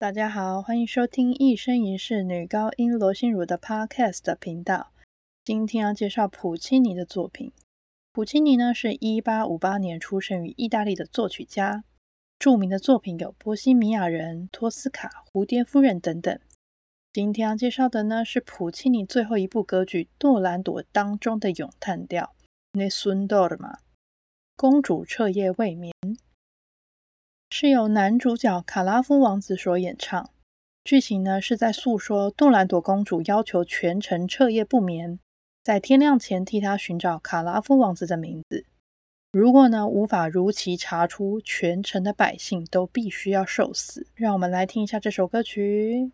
大家好，欢迎收听一生一世女高音罗心如的 Podcast 频道。今天要介绍普契尼的作品。普契尼呢，是一八五八年出生于意大利的作曲家，著名的作品有《波西米亚人》《托斯卡》《蝴蝶夫人》等等。今天要介绍的呢，是普契尼最后一部歌剧《杜兰朵》当中的咏叹调《Nessun d o r m》，公主彻夜未眠。是由男主角卡拉夫王子所演唱。剧情呢是在诉说杜兰朵公主要求全城彻夜不眠，在天亮前替她寻找卡拉夫王子的名字。如果呢无法如期查出，全城的百姓都必须要受死。让我们来听一下这首歌曲。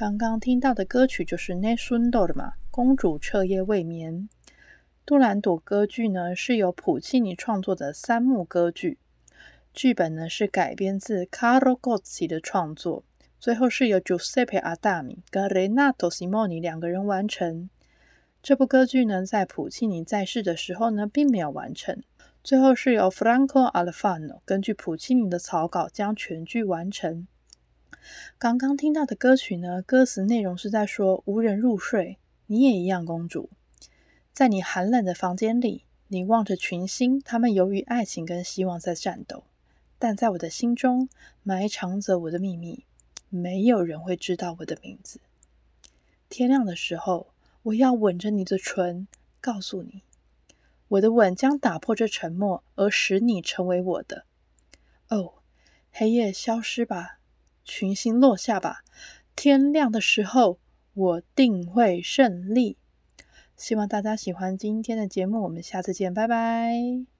刚刚听到的歌曲就是《Nessun Dorma》公主彻夜未眠。杜兰朵歌剧呢是由普契尼创作的三幕歌剧，剧本呢是改编自 Carlo Gozzi 的创作，最后是由 Giuseppe Adami 跟 Renato Simoni 两个人完成。这部歌剧呢在普契尼在世的时候呢并没有完成，最后是由 Franco Alfano 根据普契尼的草稿将全剧完成。刚刚听到的歌曲呢，歌词内容是在说无人入睡，你也一样，公主，在你寒冷的房间里，你望着群星，他们由于爱情跟希望在战斗，但在我的心中埋藏着我的秘密，没有人会知道我的名字。天亮的时候，我要吻着你的唇，告诉你，我的吻将打破这沉默，而使你成为我的。哦，黑夜消失吧。群星落下吧，天亮的时候，我定会胜利。希望大家喜欢今天的节目，我们下次见，拜拜。